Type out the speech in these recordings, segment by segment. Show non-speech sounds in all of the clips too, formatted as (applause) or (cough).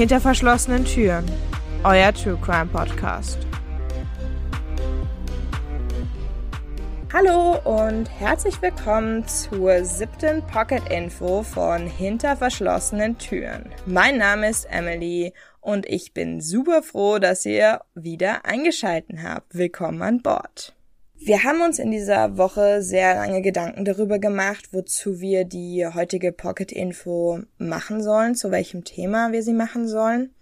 Hinter verschlossenen Türen. Euer True Crime Podcast. Hallo und herzlich willkommen zur siebten Pocket Info von Hinter verschlossenen Türen. Mein Name ist Emily und ich bin super froh, dass ihr wieder eingeschalten habt. Willkommen an Bord. Wir haben uns in dieser Woche sehr lange Gedanken darüber gemacht, wozu wir die heutige Pocket Info machen sollen, zu welchem Thema wir sie machen sollen.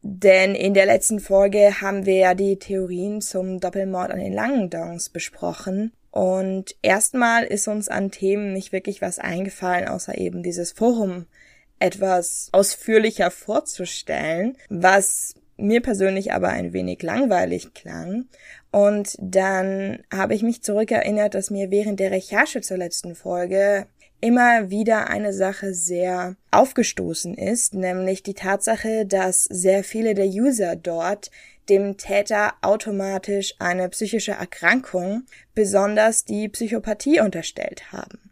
Denn in der letzten Folge haben wir ja die Theorien zum Doppelmord an den Langendongs besprochen. Und erstmal ist uns an Themen nicht wirklich was eingefallen, außer eben dieses Forum etwas ausführlicher vorzustellen, was mir persönlich aber ein wenig langweilig klang. Und dann habe ich mich zurückerinnert, dass mir während der Recherche zur letzten Folge immer wieder eine Sache sehr aufgestoßen ist, nämlich die Tatsache, dass sehr viele der User dort dem Täter automatisch eine psychische Erkrankung, besonders die Psychopathie unterstellt haben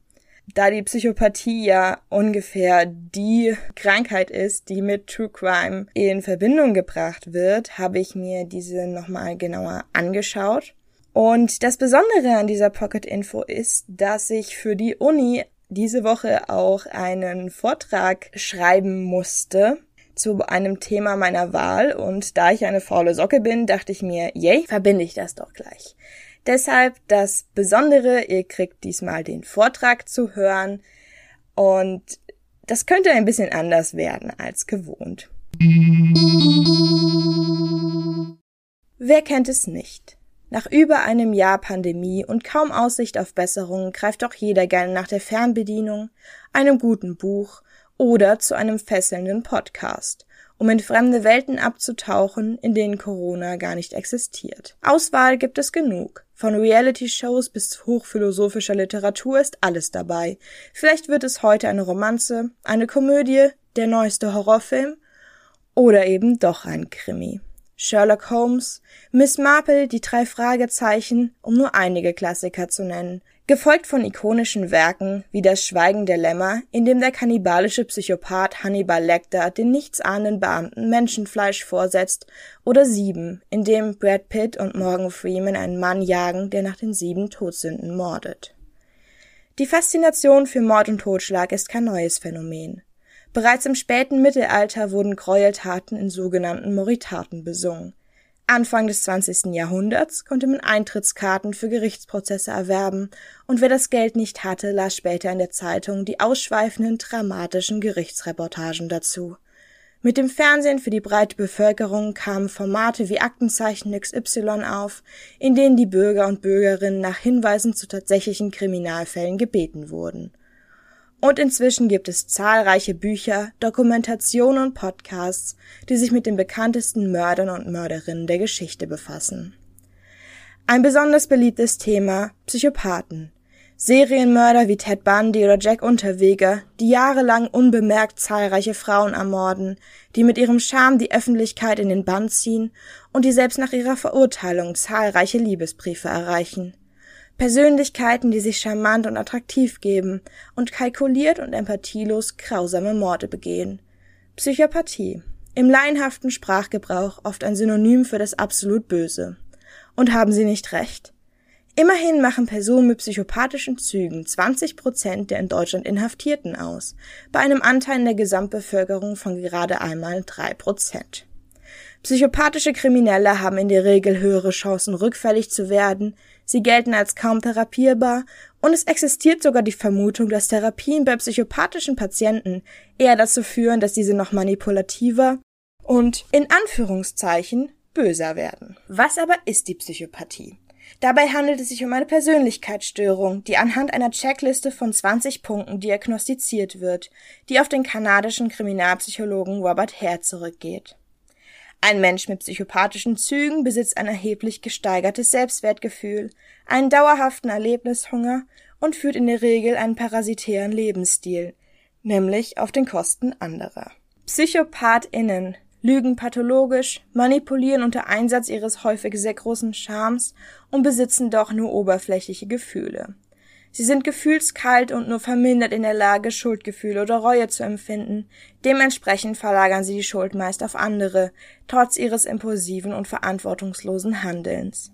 da die Psychopathie ja ungefähr die Krankheit ist, die mit True Crime in Verbindung gebracht wird, habe ich mir diese nochmal genauer angeschaut. Und das Besondere an dieser Pocket Info ist, dass ich für die Uni diese Woche auch einen Vortrag schreiben musste zu einem Thema meiner Wahl und da ich eine faule Socke bin, dachte ich mir, yay, verbinde ich das doch gleich. Deshalb das Besondere, ihr kriegt diesmal den Vortrag zu hören und das könnte ein bisschen anders werden als gewohnt. Wer kennt es nicht? Nach über einem Jahr Pandemie und kaum Aussicht auf Besserung greift doch jeder gerne nach der Fernbedienung, einem guten Buch oder zu einem fesselnden Podcast, um in fremde Welten abzutauchen, in denen Corona gar nicht existiert. Auswahl gibt es genug. Von Reality-Shows bis hochphilosophischer Literatur ist alles dabei. Vielleicht wird es heute eine Romanze, eine Komödie, der neueste Horrorfilm oder eben doch ein Krimi. Sherlock Holmes, Miss Marple, die drei Fragezeichen, um nur einige Klassiker zu nennen gefolgt von ikonischen Werken wie Das Schweigen der Lämmer, in dem der kannibalische Psychopath Hannibal Lecter den nichtsahnenden Beamten Menschenfleisch vorsetzt, oder Sieben, in dem Brad Pitt und Morgan Freeman einen Mann jagen, der nach den sieben Todsünden mordet. Die Faszination für Mord und Totschlag ist kein neues Phänomen. Bereits im späten Mittelalter wurden Gräueltaten in sogenannten Moritaten besungen Anfang des 20. Jahrhunderts konnte man Eintrittskarten für Gerichtsprozesse erwerben, und wer das Geld nicht hatte, las später in der Zeitung die ausschweifenden, dramatischen Gerichtsreportagen dazu. Mit dem Fernsehen für die breite Bevölkerung kamen Formate wie Aktenzeichen XY auf, in denen die Bürger und Bürgerinnen nach Hinweisen zu tatsächlichen Kriminalfällen gebeten wurden und inzwischen gibt es zahlreiche Bücher, Dokumentationen und Podcasts, die sich mit den bekanntesten Mördern und Mörderinnen der Geschichte befassen. Ein besonders beliebtes Thema Psychopathen. Serienmörder wie Ted Bundy oder Jack Unterweger, die jahrelang unbemerkt zahlreiche Frauen ermorden, die mit ihrem Charme die Öffentlichkeit in den Bann ziehen und die selbst nach ihrer Verurteilung zahlreiche Liebesbriefe erreichen. Persönlichkeiten, die sich charmant und attraktiv geben und kalkuliert und empathielos grausame Morde begehen. Psychopathie. Im laienhaften Sprachgebrauch oft ein Synonym für das absolut Böse. Und haben Sie nicht recht? Immerhin machen Personen mit psychopathischen Zügen 20 Prozent der in Deutschland Inhaftierten aus, bei einem Anteil in der Gesamtbevölkerung von gerade einmal drei Prozent. Psychopathische Kriminelle haben in der Regel höhere Chancen, rückfällig zu werden, sie gelten als kaum therapierbar und es existiert sogar die Vermutung, dass Therapien bei psychopathischen Patienten eher dazu führen, dass diese noch manipulativer und in Anführungszeichen böser werden. Was aber ist die Psychopathie? Dabei handelt es sich um eine Persönlichkeitsstörung, die anhand einer Checkliste von 20 Punkten diagnostiziert wird, die auf den kanadischen Kriminalpsychologen Robert Hare zurückgeht. Ein Mensch mit psychopathischen Zügen besitzt ein erheblich gesteigertes Selbstwertgefühl, einen dauerhaften Erlebnishunger und führt in der Regel einen parasitären Lebensstil, nämlich auf den Kosten anderer. PsychopathInnen lügen pathologisch, manipulieren unter Einsatz ihres häufig sehr großen Charmes und besitzen doch nur oberflächliche Gefühle. Sie sind gefühlskalt und nur vermindert in der Lage, Schuldgefühle oder Reue zu empfinden. Dementsprechend verlagern sie die Schuld meist auf andere, trotz ihres impulsiven und verantwortungslosen Handelns.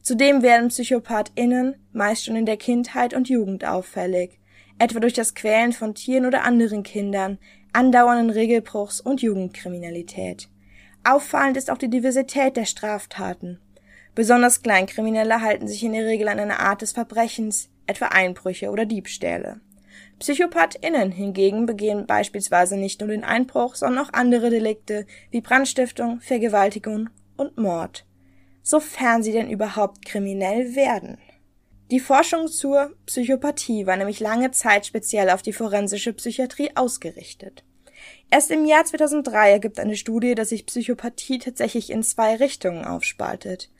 Zudem werden PsychopathInnen meist schon in der Kindheit und Jugend auffällig, etwa durch das Quälen von Tieren oder anderen Kindern, andauernden Regelbruchs und Jugendkriminalität. Auffallend ist auch die Diversität der Straftaten. Besonders Kleinkriminelle halten sich in der Regel an einer Art des Verbrechens, etwa Einbrüche oder Diebstähle. PsychopathInnen hingegen begehen beispielsweise nicht nur den Einbruch, sondern auch andere Delikte wie Brandstiftung, Vergewaltigung und Mord. Sofern sie denn überhaupt kriminell werden. Die Forschung zur Psychopathie war nämlich lange Zeit speziell auf die forensische Psychiatrie ausgerichtet. Erst im Jahr 2003 ergibt eine Studie, dass sich Psychopathie tatsächlich in zwei Richtungen aufspaltet.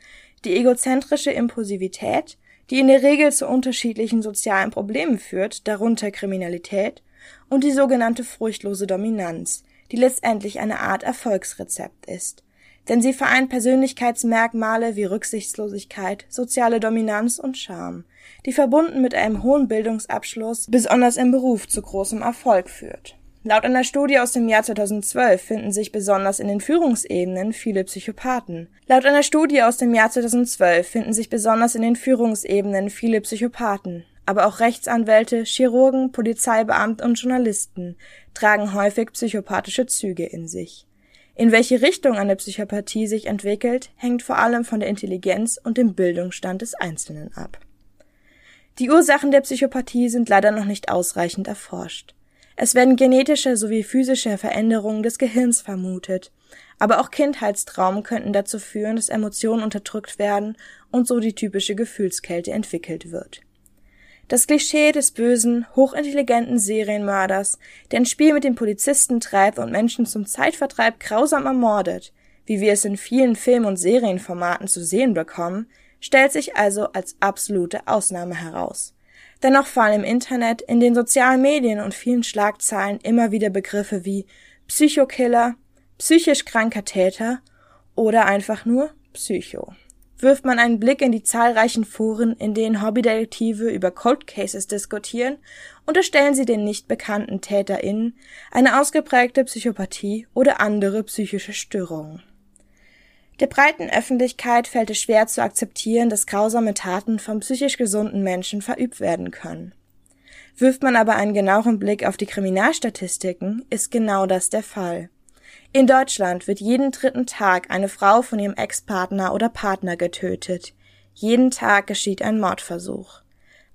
Die egozentrische Impulsivität, die in der Regel zu unterschiedlichen sozialen Problemen führt, darunter Kriminalität, und die sogenannte furchtlose Dominanz, die letztendlich eine Art Erfolgsrezept ist. Denn sie vereint Persönlichkeitsmerkmale wie Rücksichtslosigkeit, soziale Dominanz und Charme, die verbunden mit einem hohen Bildungsabschluss besonders im Beruf zu großem Erfolg führt. Laut einer Studie aus dem Jahr 2012 finden sich besonders in den Führungsebenen viele Psychopathen. Laut einer Studie aus dem Jahr 2012 finden sich besonders in den Führungsebenen viele Psychopathen. Aber auch Rechtsanwälte, Chirurgen, Polizeibeamte und Journalisten tragen häufig psychopathische Züge in sich. In welche Richtung eine Psychopathie sich entwickelt, hängt vor allem von der Intelligenz und dem Bildungsstand des Einzelnen ab. Die Ursachen der Psychopathie sind leider noch nicht ausreichend erforscht. Es werden genetische sowie physische Veränderungen des Gehirns vermutet, aber auch Kindheitstraum könnten dazu führen, dass Emotionen unterdrückt werden und so die typische Gefühlskälte entwickelt wird. Das Klischee des bösen, hochintelligenten Serienmörders, der ein Spiel mit den Polizisten treibt und Menschen zum Zeitvertreib grausam ermordet, wie wir es in vielen Film- und Serienformaten zu sehen bekommen, stellt sich also als absolute Ausnahme heraus. Dennoch fallen im Internet, in den sozialen Medien und vielen Schlagzeilen immer wieder Begriffe wie Psychokiller, psychisch kranker Täter oder einfach nur Psycho. Wirft man einen Blick in die zahlreichen Foren, in denen Hobbydetektive über Cold Cases diskutieren, unterstellen sie den nicht bekannten TäterInnen eine ausgeprägte Psychopathie oder andere psychische Störungen. Der breiten Öffentlichkeit fällt es schwer zu akzeptieren, dass grausame Taten von psychisch gesunden Menschen verübt werden können. Wirft man aber einen genaueren Blick auf die Kriminalstatistiken, ist genau das der Fall. In Deutschland wird jeden dritten Tag eine Frau von ihrem Ex-Partner oder Partner getötet. Jeden Tag geschieht ein Mordversuch.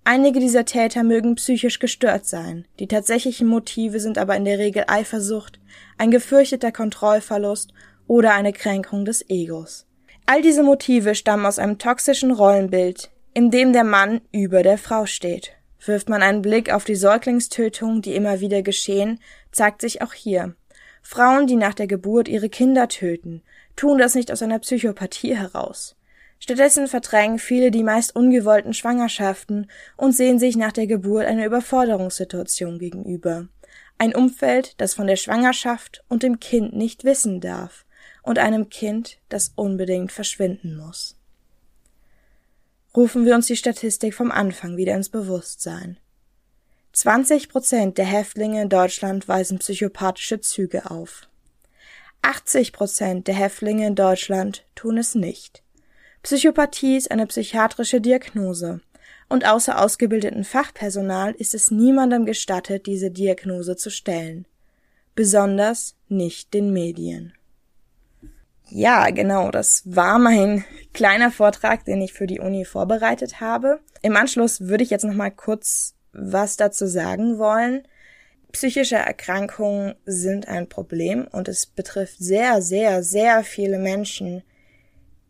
Einige dieser Täter mögen psychisch gestört sein, die tatsächlichen Motive sind aber in der Regel Eifersucht, ein gefürchteter Kontrollverlust oder eine Kränkung des Egos. All diese Motive stammen aus einem toxischen Rollenbild, in dem der Mann über der Frau steht. Wirft man einen Blick auf die Säuglingstötungen, die immer wieder geschehen, zeigt sich auch hier. Frauen, die nach der Geburt ihre Kinder töten, tun das nicht aus einer Psychopathie heraus. Stattdessen verdrängen viele die meist ungewollten Schwangerschaften und sehen sich nach der Geburt einer Überforderungssituation gegenüber. Ein Umfeld, das von der Schwangerschaft und dem Kind nicht wissen darf und einem Kind, das unbedingt verschwinden muss. Rufen wir uns die Statistik vom Anfang wieder ins Bewusstsein. 20 Prozent der Häftlinge in Deutschland weisen psychopathische Züge auf. 80 Prozent der Häftlinge in Deutschland tun es nicht. Psychopathie ist eine psychiatrische Diagnose und außer ausgebildeten Fachpersonal ist es niemandem gestattet, diese Diagnose zu stellen. Besonders nicht den Medien. Ja, genau, das war mein kleiner Vortrag, den ich für die Uni vorbereitet habe. Im Anschluss würde ich jetzt noch mal kurz was dazu sagen wollen. Psychische Erkrankungen sind ein Problem und es betrifft sehr, sehr, sehr viele Menschen,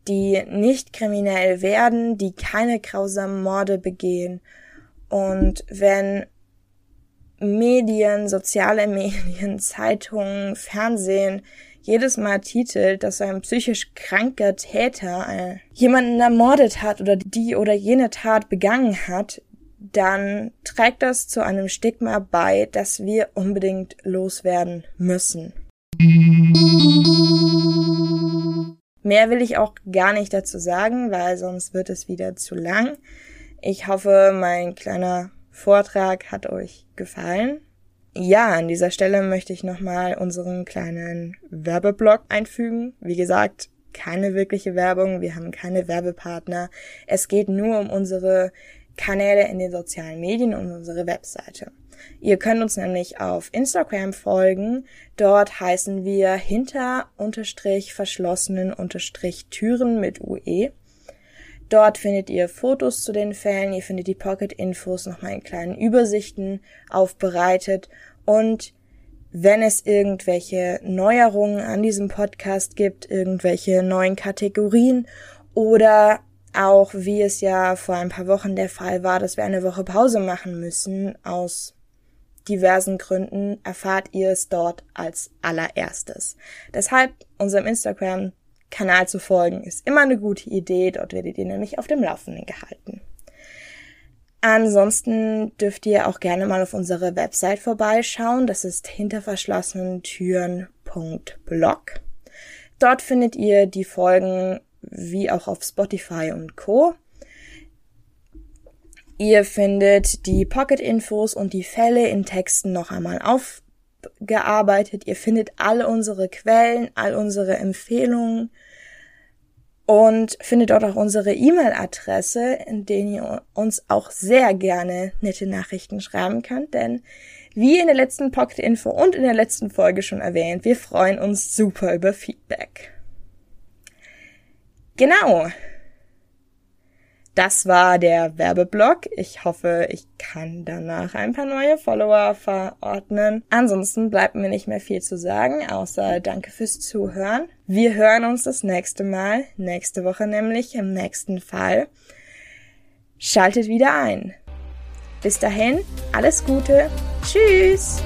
die nicht kriminell werden, die keine grausamen Morde begehen. Und wenn Medien, soziale (laughs) Medien, Zeitungen, Fernsehen jedes Mal titelt, dass ein psychisch kranker Täter äh, jemanden ermordet hat oder die oder jene Tat begangen hat, dann trägt das zu einem Stigma bei, das wir unbedingt loswerden müssen. Mehr will ich auch gar nicht dazu sagen, weil sonst wird es wieder zu lang. Ich hoffe, mein kleiner Vortrag hat euch gefallen. Ja, an dieser Stelle möchte ich nochmal unseren kleinen Werbeblock einfügen. Wie gesagt, keine wirkliche Werbung, wir haben keine Werbepartner. Es geht nur um unsere Kanäle in den sozialen Medien und unsere Webseite. Ihr könnt uns nämlich auf Instagram folgen. Dort heißen wir hinter unterstrich verschlossenen unterstrich Türen mit UE. Dort findet ihr Fotos zu den Fällen, ihr findet die Pocket-Infos nochmal in kleinen Übersichten aufbereitet und wenn es irgendwelche Neuerungen an diesem Podcast gibt, irgendwelche neuen Kategorien oder auch wie es ja vor ein paar Wochen der Fall war, dass wir eine Woche Pause machen müssen aus diversen Gründen, erfahrt ihr es dort als allererstes. Deshalb unserem Instagram Kanal zu folgen ist immer eine gute Idee, dort werdet ihr nämlich auf dem Laufenden gehalten. Ansonsten dürft ihr auch gerne mal auf unsere Website vorbeischauen. Das ist hinter verschlossenen Türen.blog. Dort findet ihr die Folgen wie auch auf Spotify und Co. Ihr findet die Pocket-Infos und die Fälle in Texten noch einmal aufgearbeitet. Ihr findet alle unsere Quellen, all unsere Empfehlungen und findet dort auch unsere E-Mail-Adresse, in denen ihr uns auch sehr gerne nette Nachrichten schreiben könnt, denn wie in der letzten Pocket-Info und in der letzten Folge schon erwähnt, wir freuen uns super über Feedback. Genau. Das war der Werbeblock. Ich hoffe, ich kann danach ein paar neue Follower verordnen. Ansonsten bleibt mir nicht mehr viel zu sagen, außer danke fürs Zuhören. Wir hören uns das nächste Mal, nächste Woche nämlich, im nächsten Fall. Schaltet wieder ein. Bis dahin, alles Gute. Tschüss.